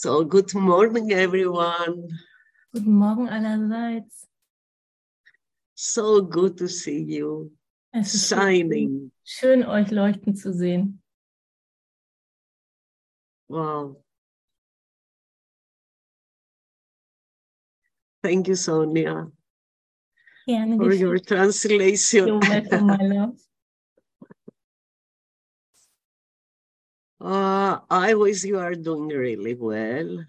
So, good morning, everyone. Guten Morgen allerseits. So good to see you Es ist shining. schön, euch leuchten zu sehen. Wow. Thank you, Sonia, Gerne for geschehen. your translation. You're welcome, my love. Uh, I wish you are doing really well.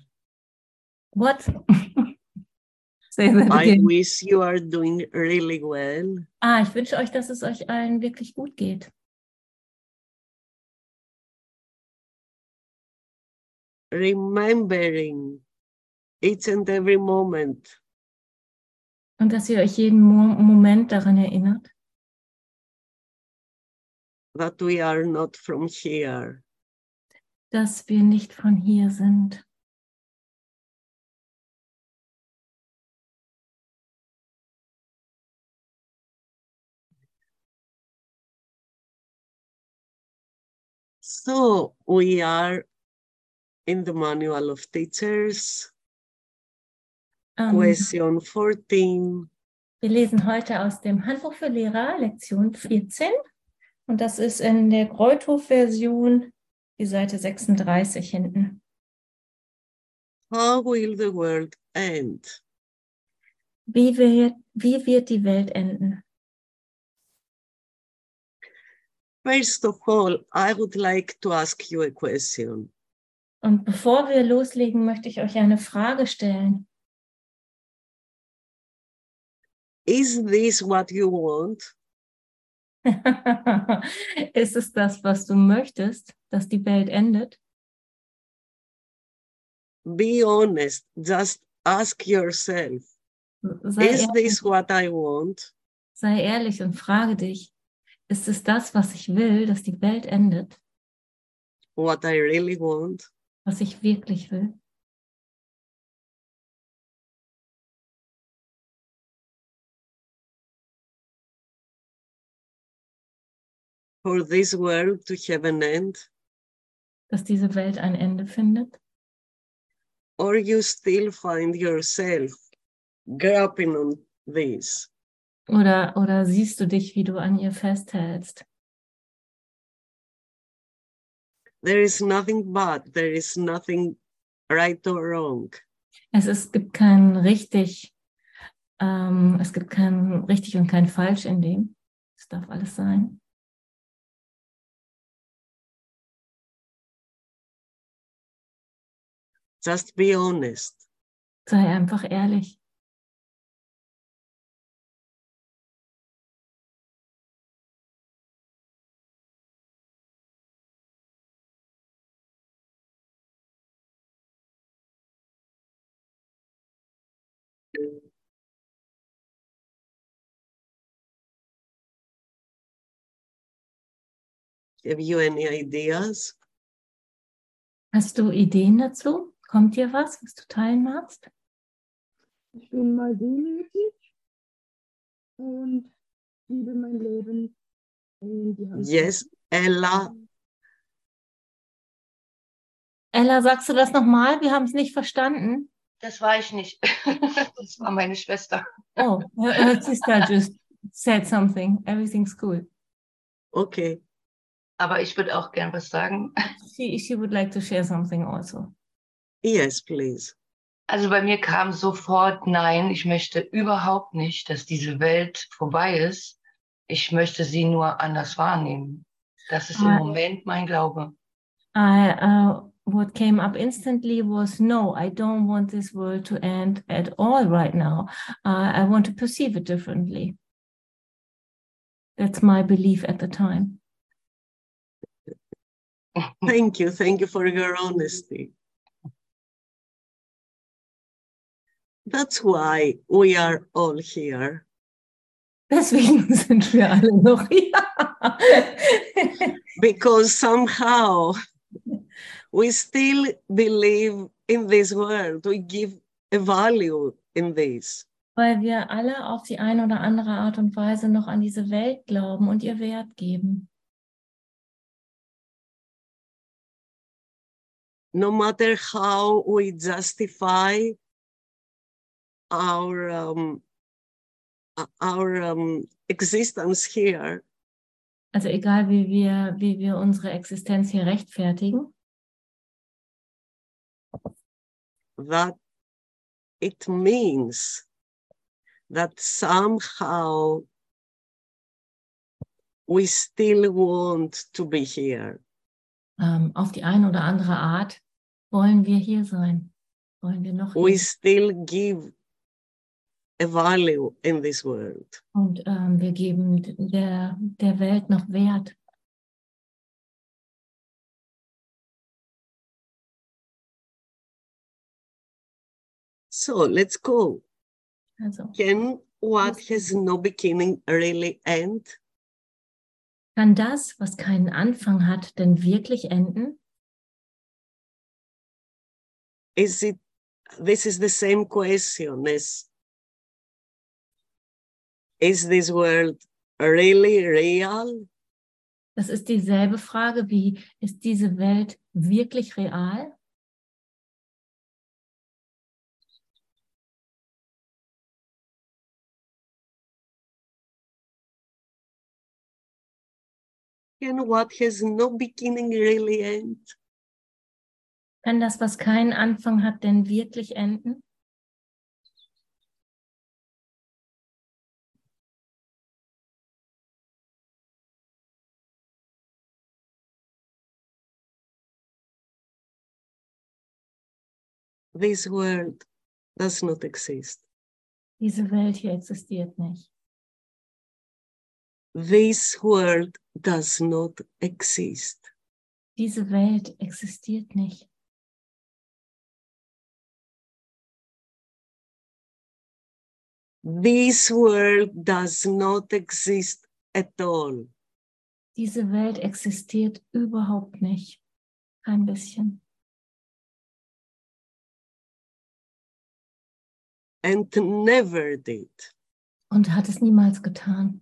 What? Say that I again. wish you are doing really well. Ah, ich wünsche euch, dass es euch allen wirklich gut geht. Remembering each and every moment Und dass ihr euch jeden Mo Moment daran erinnert, that we are not from here. Dass wir nicht von hier sind. So we are in the manual of teachers, Ähm, question 14. wir lesen heute aus dem Handbuch für Lehrer, Lektion 14. Und das ist in der Greuthof-Version, die Seite 36 hinten. How will the world end? Wie wird, wie wird die Welt enden? First of all, I would like to ask you a question. Und bevor wir loslegen, möchte ich euch eine Frage stellen. Is this what you want? ist es das, was du möchtest, dass die Welt endet? Be honest, just ask yourself Sei Is ehrlich, this what I want? sei ehrlich und frage dich, ist es das, was ich will, dass die Welt endet, What I really want? was ich wirklich will? For this world to have an end? Dass diese Welt ein Ende findet? Or you still find yourself grappling on this? Oder, oder siehst du dich, wie du an ihr festhältst? There is nothing bad, there is nothing right or wrong. Es ist, gibt kein richtig, ähm, es gibt kein richtig und kein falsch in dem. Es darf alles sein. Just be honest. Sei einfach ehrlich. Have you any ideas? Hast du Ideen dazu? Kommt dir was, was du teilen magst? Ich bin mal demütig und liebe mein Leben in die Hand. Yes, Ella, Ella, sagst du das nochmal? Wir haben es nicht verstanden. Das war ich nicht. Das war meine Schwester. Oh, her, her sister just said something. Everything's cool. okay. Aber ich würde auch gern was sagen. She, she would like to share something also. Yes, please. Also bei mir kam sofort, nein, ich möchte überhaupt nicht, dass diese Welt vorbei ist. Ich möchte sie nur anders wahrnehmen. Das ist im Ah. Moment mein Glaube. I, uh, what came up instantly was no, I don't want this world to end at all right now. Uh, I want to perceive it differently. That's my belief at the time. Thank you. Thank you for your honesty. That's why we are all here. Deswegen sind wir alle noch hier. because somehow we still believe in this world. We give a value in this. Weil wir alle auf die eine oder andere Art und Weise noch an diese Welt glauben und ihr Wert geben. no matter how we justify our um, our um, existence here, Also egal, wie wir, wie wir unsere Existenz hier rechtfertigen, that it means that somehow we still want to be here. ähm, auf die eine oder andere Art wollen wir hier sein. Wollen wir noch We hier. still give a value in this world. Und ähm, wir geben der, der Welt noch Wert. So let's go. Also Can what has no beginning really end? kann das, was keinen Anfang hat, denn wirklich enden? Is it this is the same question as is this world really real? Das ist dieselbe Frage wie, ist diese Welt wirklich real? Can what has no beginning really end? Kann das, was keinen Anfang hat, denn wirklich enden? This world does not exist. Diese Welt hier existiert nicht. This world does not exist. Diese Welt existiert nicht. This world does not exist at all. Diese Welt existiert überhaupt nicht. Kein bisschen. And never did. Und hat es niemals getan.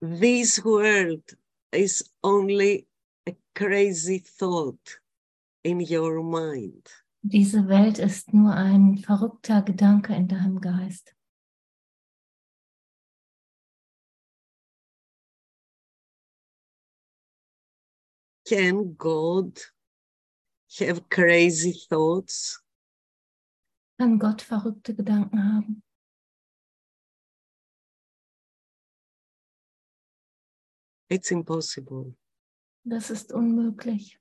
This world is only a crazy thought in your mind. Diese Welt ist nur ein verrückter Gedanke in deinem Geist. Can God have crazy thoughts? Kann Gott verrückte Gedanken haben? It's impossible. Das ist unmöglich.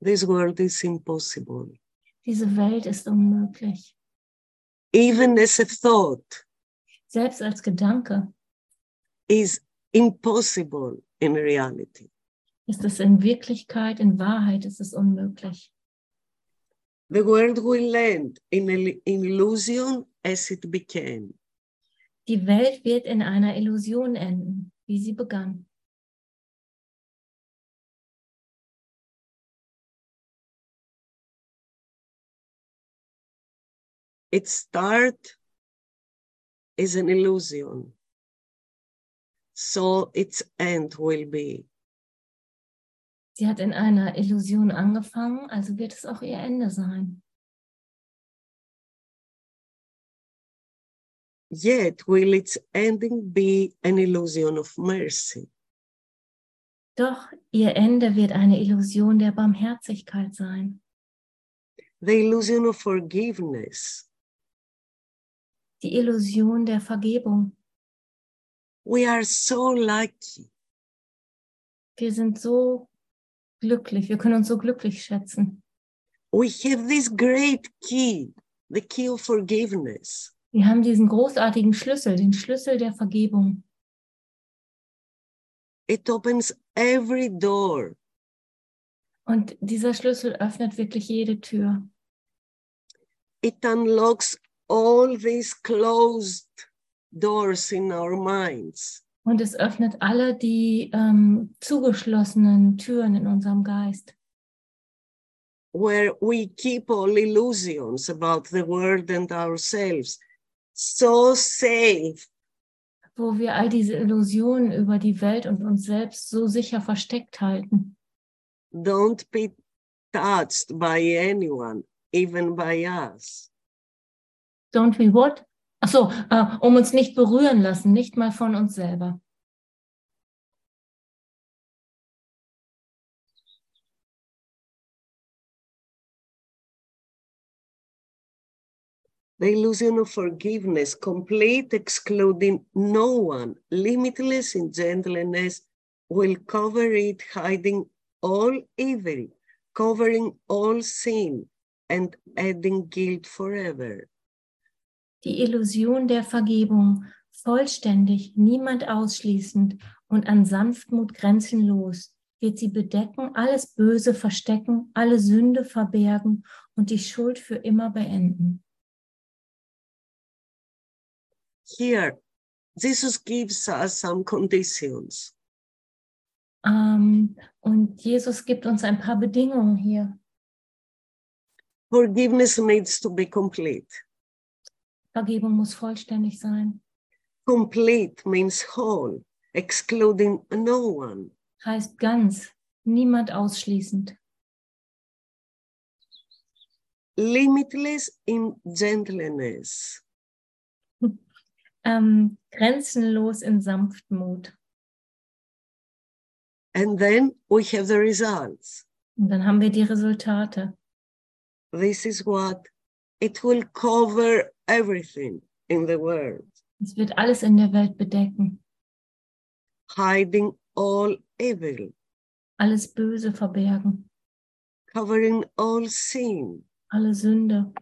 This world is impossible. Diese Welt ist unmöglich. Even as a thought Selbst als Gedanke is impossible in reality. Ist es in Wirklichkeit, in Wahrheit ist es unmöglich. The world will end in an illusion as it began. Die Welt wird in einer Illusion enden, wie sie begann. Its start is an illusion. So its end will be. Sie hat in einer Illusion angefangen, also wird es auch ihr Ende sein. Yet will its ending be an illusion of mercy. Doch ihr Ende wird eine Illusion der Barmherzigkeit sein. The illusion of forgiveness. Die Illusion der Vergebung. We are so lucky. Wir sind so glücklich, wir können uns so glücklich schätzen. We have this great key, the key of forgiveness. Wir haben diesen großartigen Schlüssel, den Schlüssel der Vergebung. It opens every door. Und dieser Schlüssel öffnet wirklich jede Tür. It unlocks all these closed doors in our minds. Und es öffnet alle die ähm, zugeschlossenen Türen in unserem Geist, where we keep all illusions about the world and ourselves so safe wo wir all diese Illusionen über die Welt und uns selbst so sicher versteckt halten. Don't be touched by anyone, even by us. Don't we what? Ach so, äh, um uns nicht berühren lassen, nicht mal von uns selber. The illusion of forgiveness, complete excluding no one, limitless in gentleness, will cover it, hiding all evil, covering all sin, and adding guilt forever. Die Illusion der Vergebung, vollständig, niemand ausschließend und an Sanftmut grenzenlos, wird sie bedecken, alles Böse verstecken, alle Sünde verbergen und die Schuld für immer beenden. Here, Jesus gives us some conditions. Ähm, und Jesus gibt uns ein paar Bedingungen hier. Forgiveness needs to be complete. Vergebung muss vollständig sein. Complete means whole, excluding no one. Heißt ganz, niemand ausschließend. Limitless in gentleness. Ähm, grenzenlos in Sanftmut. And then we have the results. Und dann haben wir die Resultate. This is what it will cover everything in the world, Es wird alles in der Welt bedecken, hiding all evil, alles Böse verbergen, covering all sin, alle Sünde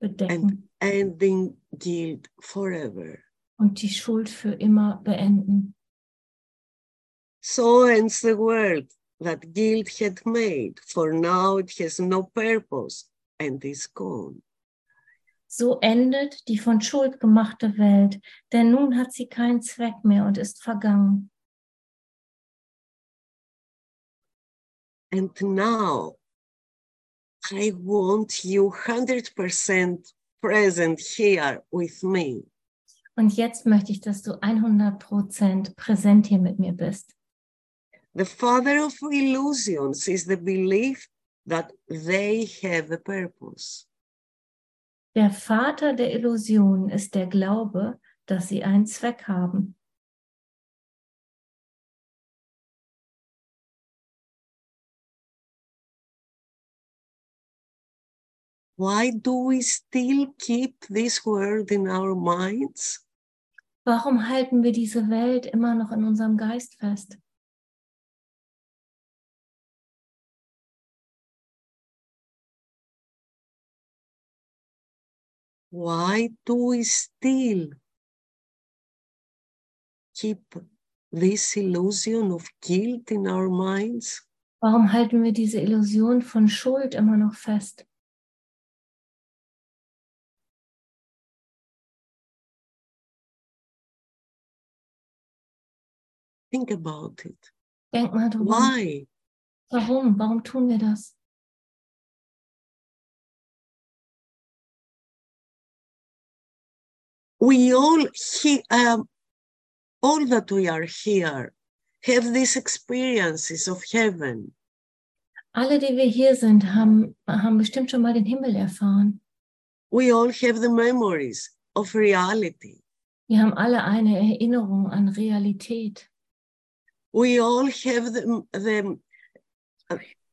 bedecken ending guilt forever. und die Schuld für immer beenden. So ends the world that guilt had made, for now it has no purpose and is gone. So endet die von Schuld gemachte Welt, denn nun hat sie keinen Zweck mehr und ist vergangen. And now I want you 100% present here with me. Und jetzt möchte ich, dass du 100% präsent hier mit mir bist. The father of illusions is the belief that they have a purpose. Der Vater der Illusion ist der Glaube, dass sie einen Zweck haben. Why do we still keep this word in our minds? Warum halten wir diese Welt immer noch in unserem Geist fest? Why do we still keep this illusion of guilt in our minds? Warum halten wir diese Illusion von Schuld immer noch fest? Think about it. Denk mal drüber. Why? Warum? Warum tun wir das? We all, he, um, all that we are here, have these experiences of heaven. Alle, die wir hier sind, haben, haben bestimmt schon mal den Himmel erfahren. We all have the memories of reality. Wir haben alle eine Erinnerung an Realität. We all have the, the,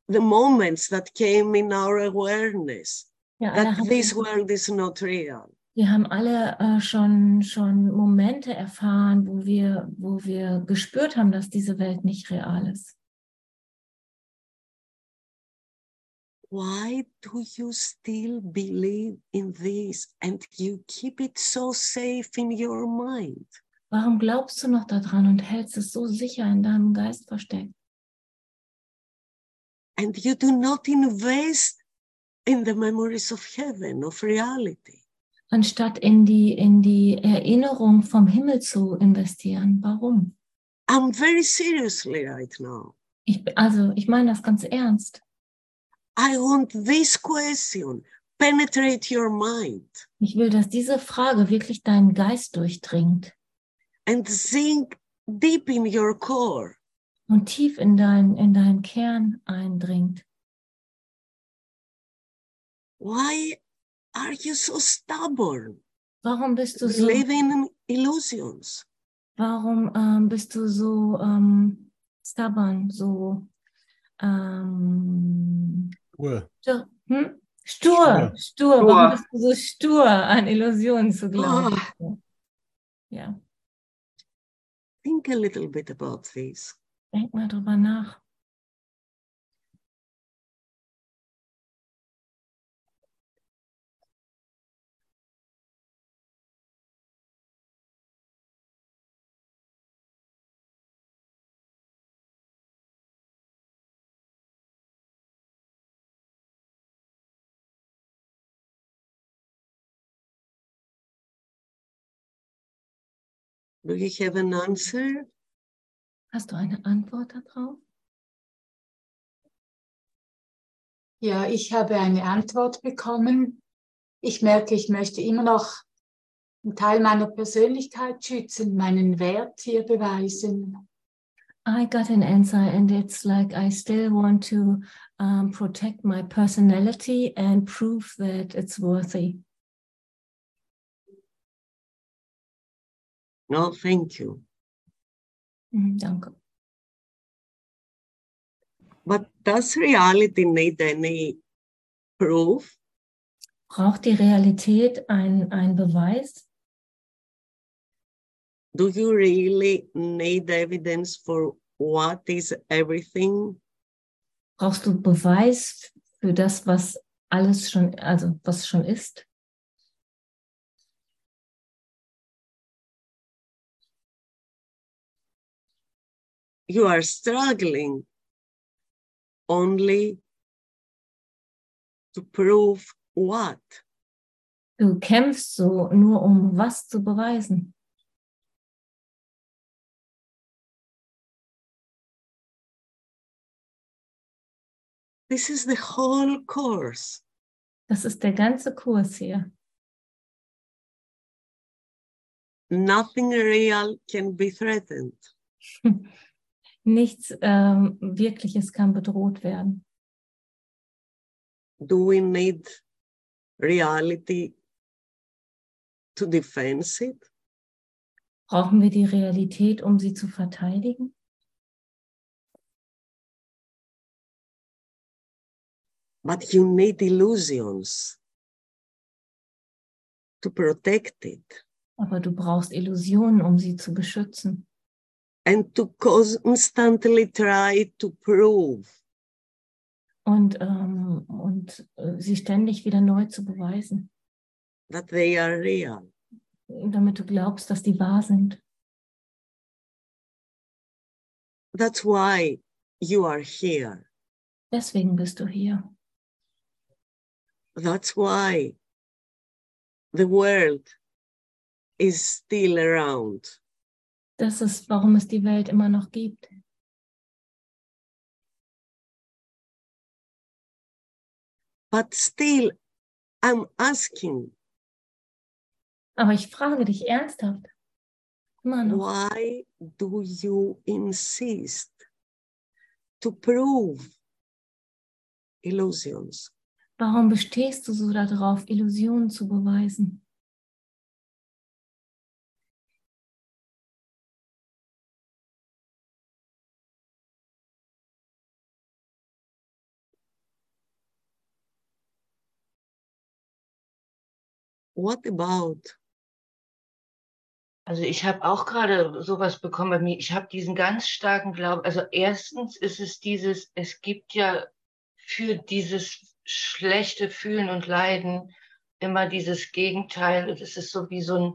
the moments that came in our awareness alle that haben, this world is not real. Wir haben alle äh, schon, schon Momente erfahren, wo wir, wo wir gespürt haben, dass diese Welt nicht real ist. Why do you still believe in this and you keep it so safe in your mind? Warum glaubst du noch daran und hältst es so sicher in deinem Geist versteckt? And you do not invest in the memories of heaven, of reality. Anstatt in die, in die Erinnerung vom Himmel zu investieren. Warum? I'm very seriously right now. Ich, also, ich meine das ganz ernst. I want this question penetrate your mind. Ich will, dass diese Frage wirklich deinen Geist durchdringt. and sink deep in your core. und tief in dein, in deinen Kern eindringt. Why are you so stubborn? Warum bist du so, Living in illusions. warum ähm, bist du so ähm, stubborn, so ähm, Ruhe. stur, hm? stur, stur, warum bist du so stur, an Illusionen zu glauben? Ja, Think a little bit about this. denk mal drüber nach. Do you have an answer? Hast du eine Antwort darauf? Ja, ich habe eine Antwort bekommen. Ich merke, ich möchte immer noch einen Teil meiner Persönlichkeit schützen, meinen Wert hier beweisen. I got an answer, and it's like I still want to um, protect my personality and prove that it's worthy. No, thank you. Danke. But does reality need any proof? Braucht die Realität einen Beweis? Do you really need evidence for what is everything? Brauchst du Beweis für das, was alles schon, also was schon ist? You are struggling only to prove what? Du kämpfst so nur, um was zu beweisen. This is the whole course. Das ist der ganze Kurs hier. Nothing real can be threatened. Nichts ähm, Wirkliches kann bedroht werden. Do we need reality to defend it? Brauchen wir die Realität, um sie zu verteidigen? But you need illusions to protect it Aber du brauchst Illusionen, um sie zu beschützen. And to constantly try to prove Und, ähm, und äh, sie ständig wieder neu zu beweisen, that they are real. damit du glaubst, dass die wahr sind. That's why you are here. Deswegen bist du hier. That's why the world is still around. Das ist, warum es die Welt immer noch gibt. But still, I'm asking, Aber ich frage dich ernsthaft. Why do you insist to prove illusions? Warum bestehst du so darauf, Illusionen zu beweisen? What about Also ich habe auch gerade sowas bekommen bei mir. Ich habe diesen ganz starken Glauben. Also erstens ist es dieses, es gibt ja für dieses schlechte Fühlen und Leiden immer dieses Gegenteil. Es ist so wie so ein,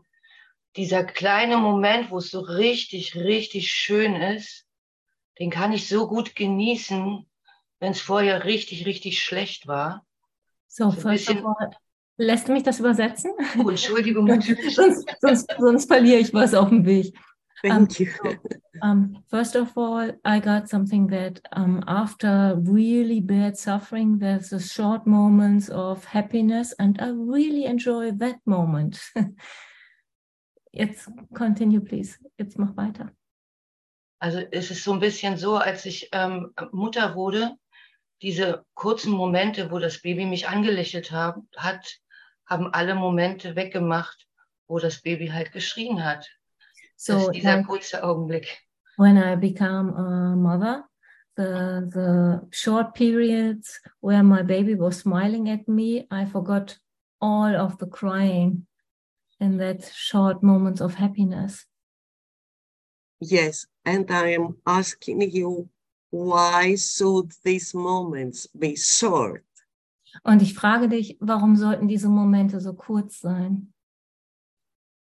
dieser kleine Moment, wo es so richtig, richtig schön ist, den kann ich so gut genießen, wenn es vorher richtig, richtig schlecht war. So, ein first of bisschen- all, lässt du mich das übersetzen? Oh, Entschuldigung, sonst, sonst, sonst verliere ich was auf dem Weg. thank you? Um, first of all, I got something that um, after really bad suffering, there's a short moments of happiness, and I really enjoy that moment. Jetzt continue, please. Jetzt mach weiter. Also es ist so ein bisschen so, als ich ähm, Mutter wurde, diese kurzen Momente, wo das Baby mich angelächelt hab, hat, haben alle Momente weggemacht, wo das Baby halt geschrien hat. So, das ist dieser like, kurze Augenblick. when I become a mother, the the short periods where my baby was smiling at me, I forgot all of the crying in that short moments of happiness. Yes, and I am asking you, why should these moments be short? Und ich frage dich, warum sollten diese Momente so kurz sein?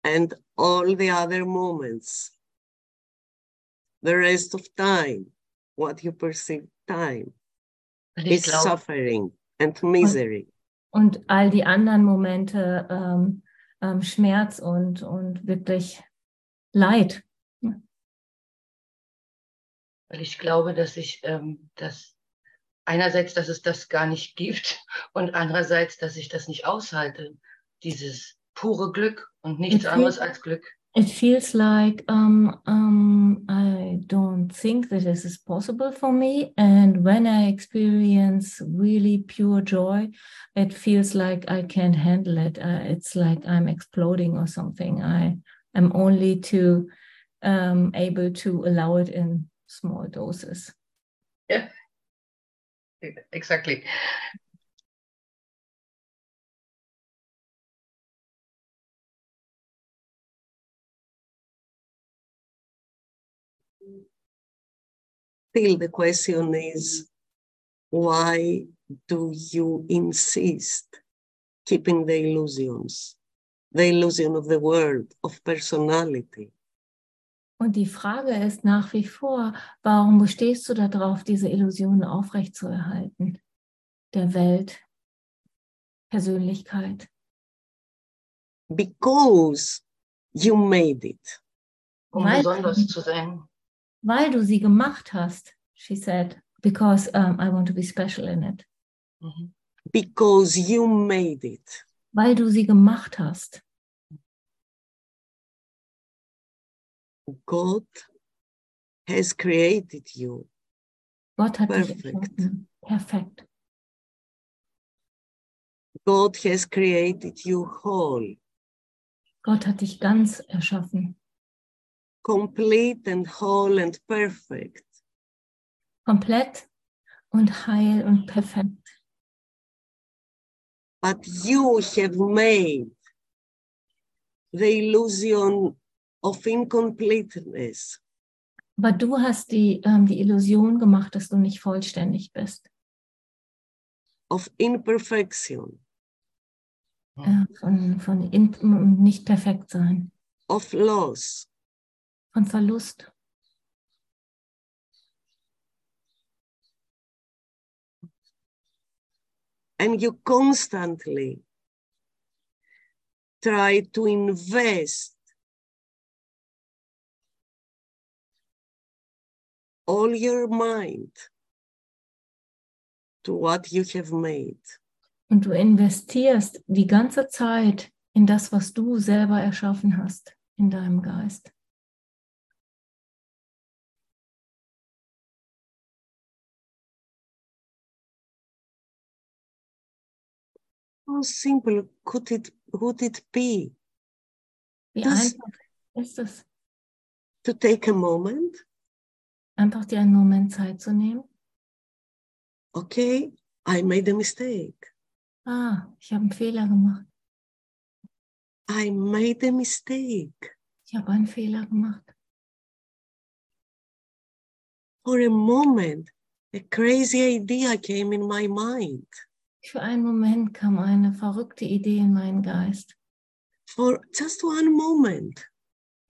And all the other moments, the rest of time, what you perceive time, is glaube, suffering and misery. Und all die anderen Momente, ähm, ähm, Schmerz und, und wirklich Leid. weil ich glaube, dass ich ähm, das einerseits, dass es das gar nicht gibt und andererseits, dass ich das nicht aushalte, dieses pure Glück und nichts Okay. anderes als Glück. It feels like um, um, I don't think that this is possible for me. And when I experience really pure joy, it feels like I can't handle it. Uh, it's like I'm exploding or something. I am only too um, able to allow it in small doses. Exactly. Still, the question is, why do you insist keeping the illusions, the illusion of the world, of personality? Und die Frage ist nach wie vor, warum bestehst du darauf, diese Illusionen aufrechtzuerhalten? Der Welt, Persönlichkeit. Because you made it. Um Weil- besonders zu sein. Weil du sie gemacht hast, she said, because um, I want to be special in it. Mhm. Because you made it. Weil du sie gemacht hast. God has created you. Gott hat dich Perfect. erschaffen. Perfekt. God has created you whole, Gott hat dich ganz erschaffen. complete and whole and perfect. Komplett und heil und perfekt. But you have made the illusion of incompleteness, Aber du hast die, ähm, die Illusion gemacht, dass du nicht vollständig bist. of imperfection, Äh, von von in, nicht perfekt sein. of loss, Von Verlust. and you constantly try to invest all your mind to what you have made. Und du investierst die ganze Zeit in das, was du selber erschaffen hast, in deinem Geist. How simple could it would it be Wie einfach ist es, to take a moment? Einfach dir einen Moment Zeit zu nehmen? Okay, I made a mistake. Ah, ich habe einen Fehler gemacht. I made a mistake. Ich habe einen Fehler gemacht. For a moment, a crazy idea came in my mind. Für einen Moment kam eine verrückte Idee in meinen Geist. For just one moment,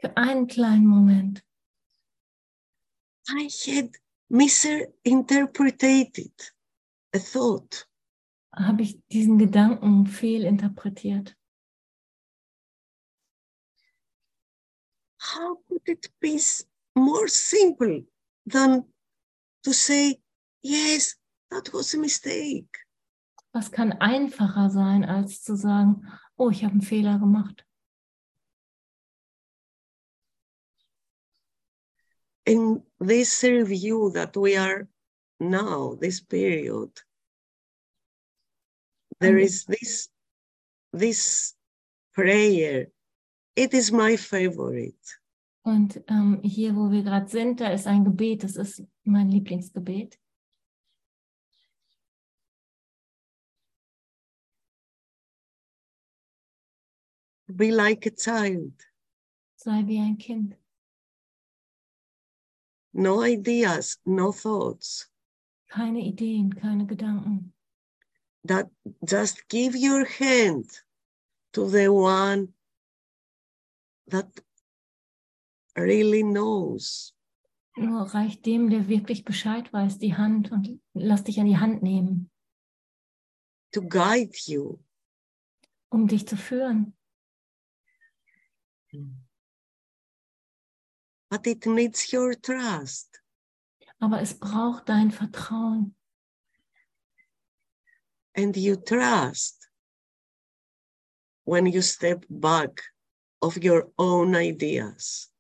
Für einen kleinen Moment. I had misinterpreted a thought. habe ich diesen Gedanken fehlinterpretiert. How could it be more simple than to say, yes, that was a mistake? Was kann einfacher sein, als zu sagen, oh, ich habe einen Fehler gemacht. In this review that we are now, this period, there Mhm. this this prayer. It is my favorite. Und ähm, hier, wo wir gerade sind, da ist ein Gebet, das ist mein Lieblingsgebet. Be like a child. Sei wie ein Kind. No ideas, no thoughts. Keine Ideen, keine Gedanken. That just give your hand to the one that really knows. Nur reicht dem, der wirklich Bescheid weiß, die Hand und lass dich an die Hand nehmen, to guide you. um dich zu führen. But it needs your trust. Aber es braucht dein Vertrauen. And you trust when you step back of your own ideas.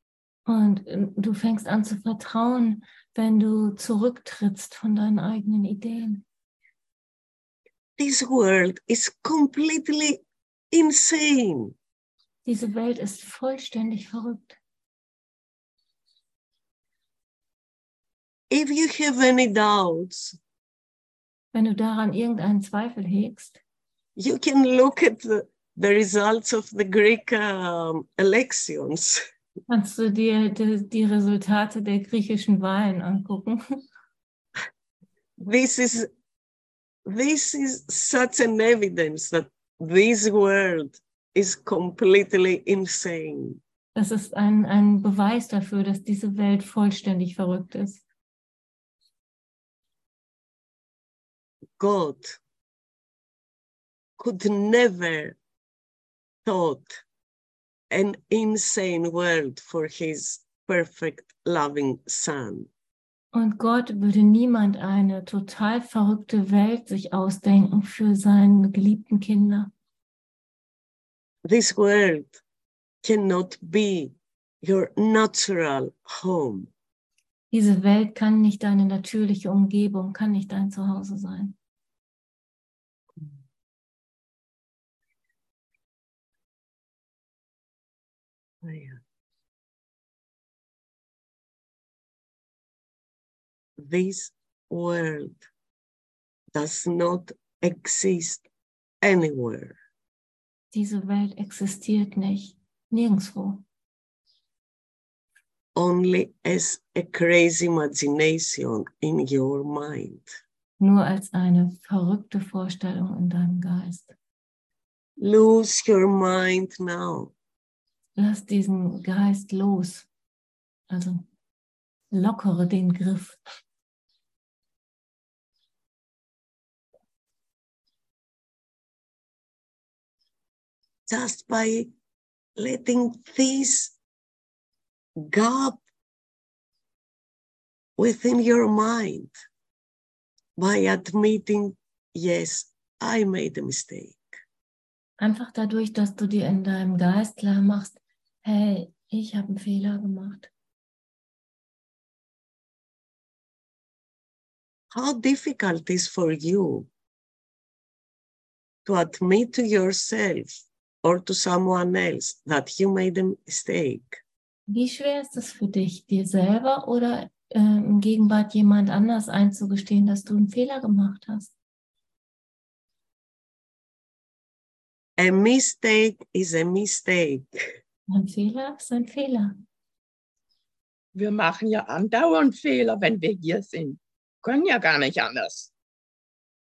Und äh, du fängst an zu vertrauen, wenn du zurücktrittst von deinen eigenen Ideen. This world is completely insane. Diese Welt ist vollständig verrückt. If you have any doubts, Wenn du daran irgendeinen Zweifel hegst, you can look at the, the results of the Greek um, elections. kannst du dir die, die Resultate der griechischen Wahlen angucken. This is this is such an evidence that this world is completely insane. Das ist ein, ein Beweis dafür, dass diese Welt vollständig verrückt ist. God could never thought an insane world for his perfect loving son. Und Gott würde niemand eine total verrückte Welt sich ausdenken für seine geliebten Kinder. This world cannot be your natural home. Diese Welt kann nicht deine natürliche Umgebung, kann nicht dein Zuhause sein. This world does not exist anywhere. Diese Welt existiert nicht, nirgendwo. only as a crazy imagination in your mind. Nur als eine verrückte Vorstellung in deinem Geist. Lose your mind now. Lass diesen Geist los. Also lockere den Griff. just by letting this gap within your mind, by admitting, yes, I made a mistake. Einfach dadurch, dass du dir in deinem Geist klar machst, hey, ich habe einen Fehler gemacht. How difficult is for you to admit to yourself or to someone else that you made a mistake? Wie schwer ist es für dich, dir selber oder äh, im Gegenwart jemand anders einzugestehen, dass du einen Fehler gemacht hast? A mistake is a mistake. Ein Fehler ist ein Fehler. Wir machen ja andauernd Fehler, wenn wir hier sind. Können ja gar nicht anders.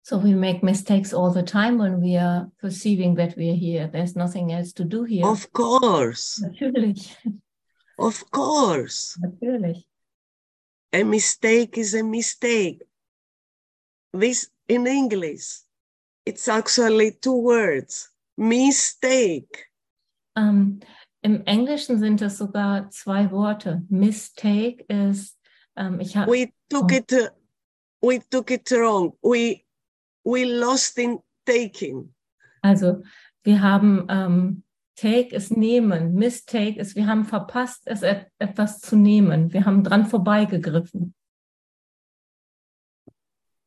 So we make mistakes all the time when we are perceiving that we are here. There's nothing else to do here. Of course, Natürlich, of course. natürlich. A mistake is a mistake. This in English, it's actually two words mistake. Ähm, Im Englischen sind es sogar zwei Worte. Mistake ist, ähm, ich habe, We took it, uh, we took it wrong. We, we lost in taking. also wir haben ähm, Take ist nehmen. Mistake ist, wir haben verpasst, es et etwas zu nehmen. Wir haben dran vorbeigegriffen.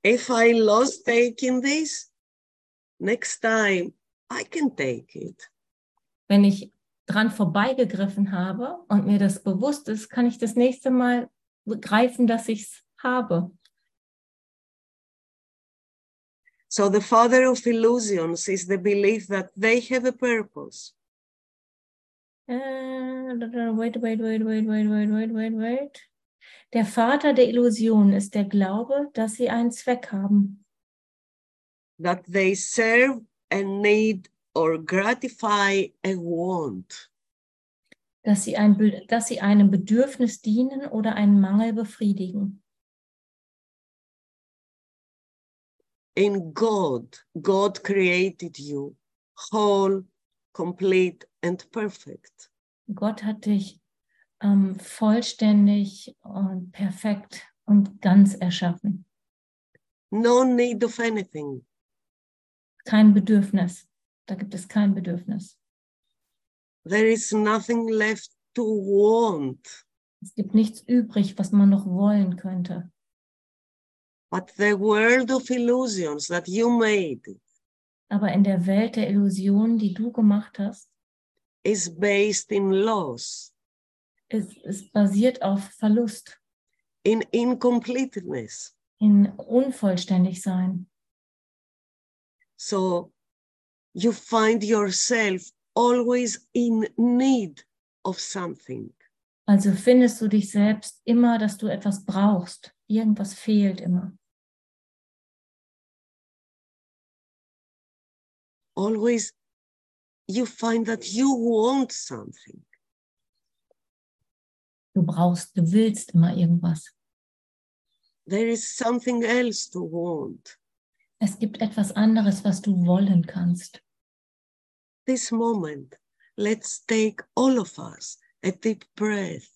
If I lost taking this, next time I can take it. Wenn ich dran vorbeigegriffen habe und mir das bewusst ist, kann ich das nächste Mal begreifen, dass ich es habe. So the father of illusions is the belief that they have a purpose. Äh, Wait, wait, wait, wait, wait, wait, wait, wait, wait. Der Vater der Illusion ist der Glaube, dass sie einen Zweck haben, that they serve a need or gratify a want. dass sie, ein, dass sie einem Bedürfnis dienen oder einen Mangel befriedigen. In God, God created you whole, complete, and perfect. Gott hat dich ähm, vollständig und perfekt und ganz erschaffen. No need of anything. Kein Bedürfnis. Da gibt es kein Bedürfnis. There is nothing left to want. Es gibt nichts übrig, was man noch wollen könnte. But the world of illusions that you made Aber in der Welt der Illusionen, die du gemacht hast, is based in loss, ist, ist basiert auf Verlust, in incompleteness. in unvollständig sein. So you find yourself always in need of something. Also findest du dich selbst immer, dass du etwas brauchst. Irgendwas fehlt immer. Always you find that you want something. Du brauchst, du willst immer irgendwas. There is something else to want. Es gibt etwas anderes, was du wollen kannst. This moment, let's take all of us a deep breath.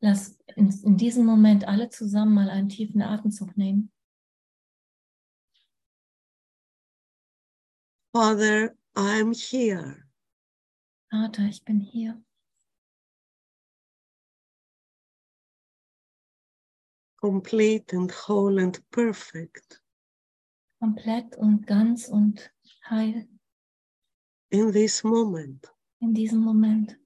Lass in, in diesem Moment alle zusammen mal einen tiefen Atemzug nehmen. Father, I'm here. Vater, ich bin hier. complete and whole and perfect Komplett und ganz und heil in this moment. in diesem Moment.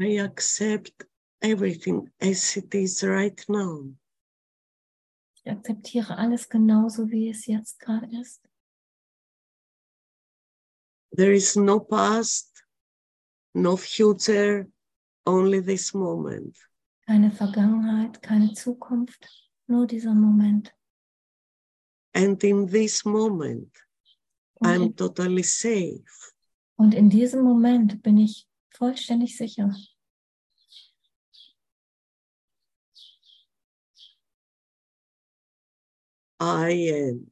I accept everything as it is right now. Ich akzeptiere alles genauso, wie es jetzt gerade ist. There is no past, no future, only this moment. Keine Vergangenheit, keine Zukunft, nur dieser Moment. And in this moment, Und I'm totally safe. und in diesem Moment bin ich vollständig sicher. I am.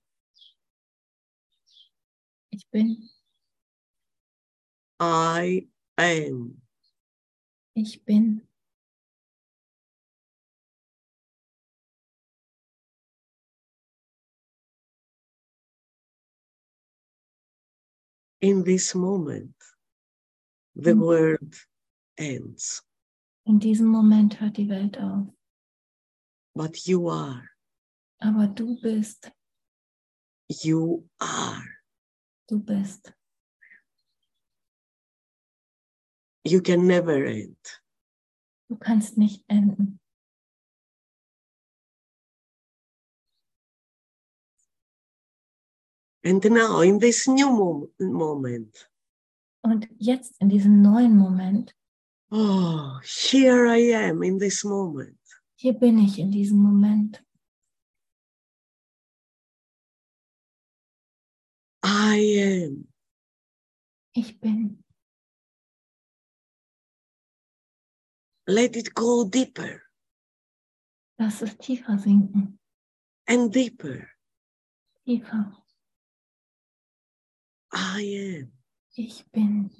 Ich bin, I am. ich bin. In this moment, the Mm. world ends, In diesem Moment hört die Welt auf. but you are. Aber du bist, You are. du bist. You can never end. Du kannst nicht enden. And now, in this new mom- moment, Und jetzt in diesem neuen Moment, oh, here I am in this moment. hier bin ich in diesem Moment. I am. Ich bin. Let it go deeper. Lass es tiefer sinken. And deeper. Tiefer. I am. Ich bin.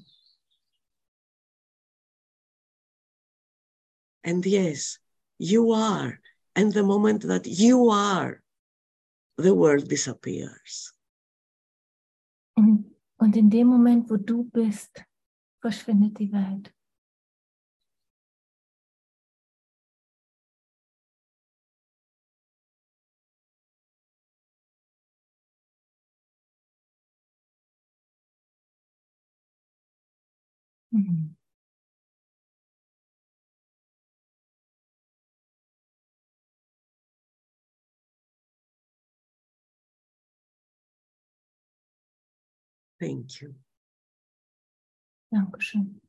And yes, you are. And the moment that you are, the world disappears. Und, und in dem Moment, wo du bist, verschwindet die Welt. Mhm. Thank you. Dankeschön.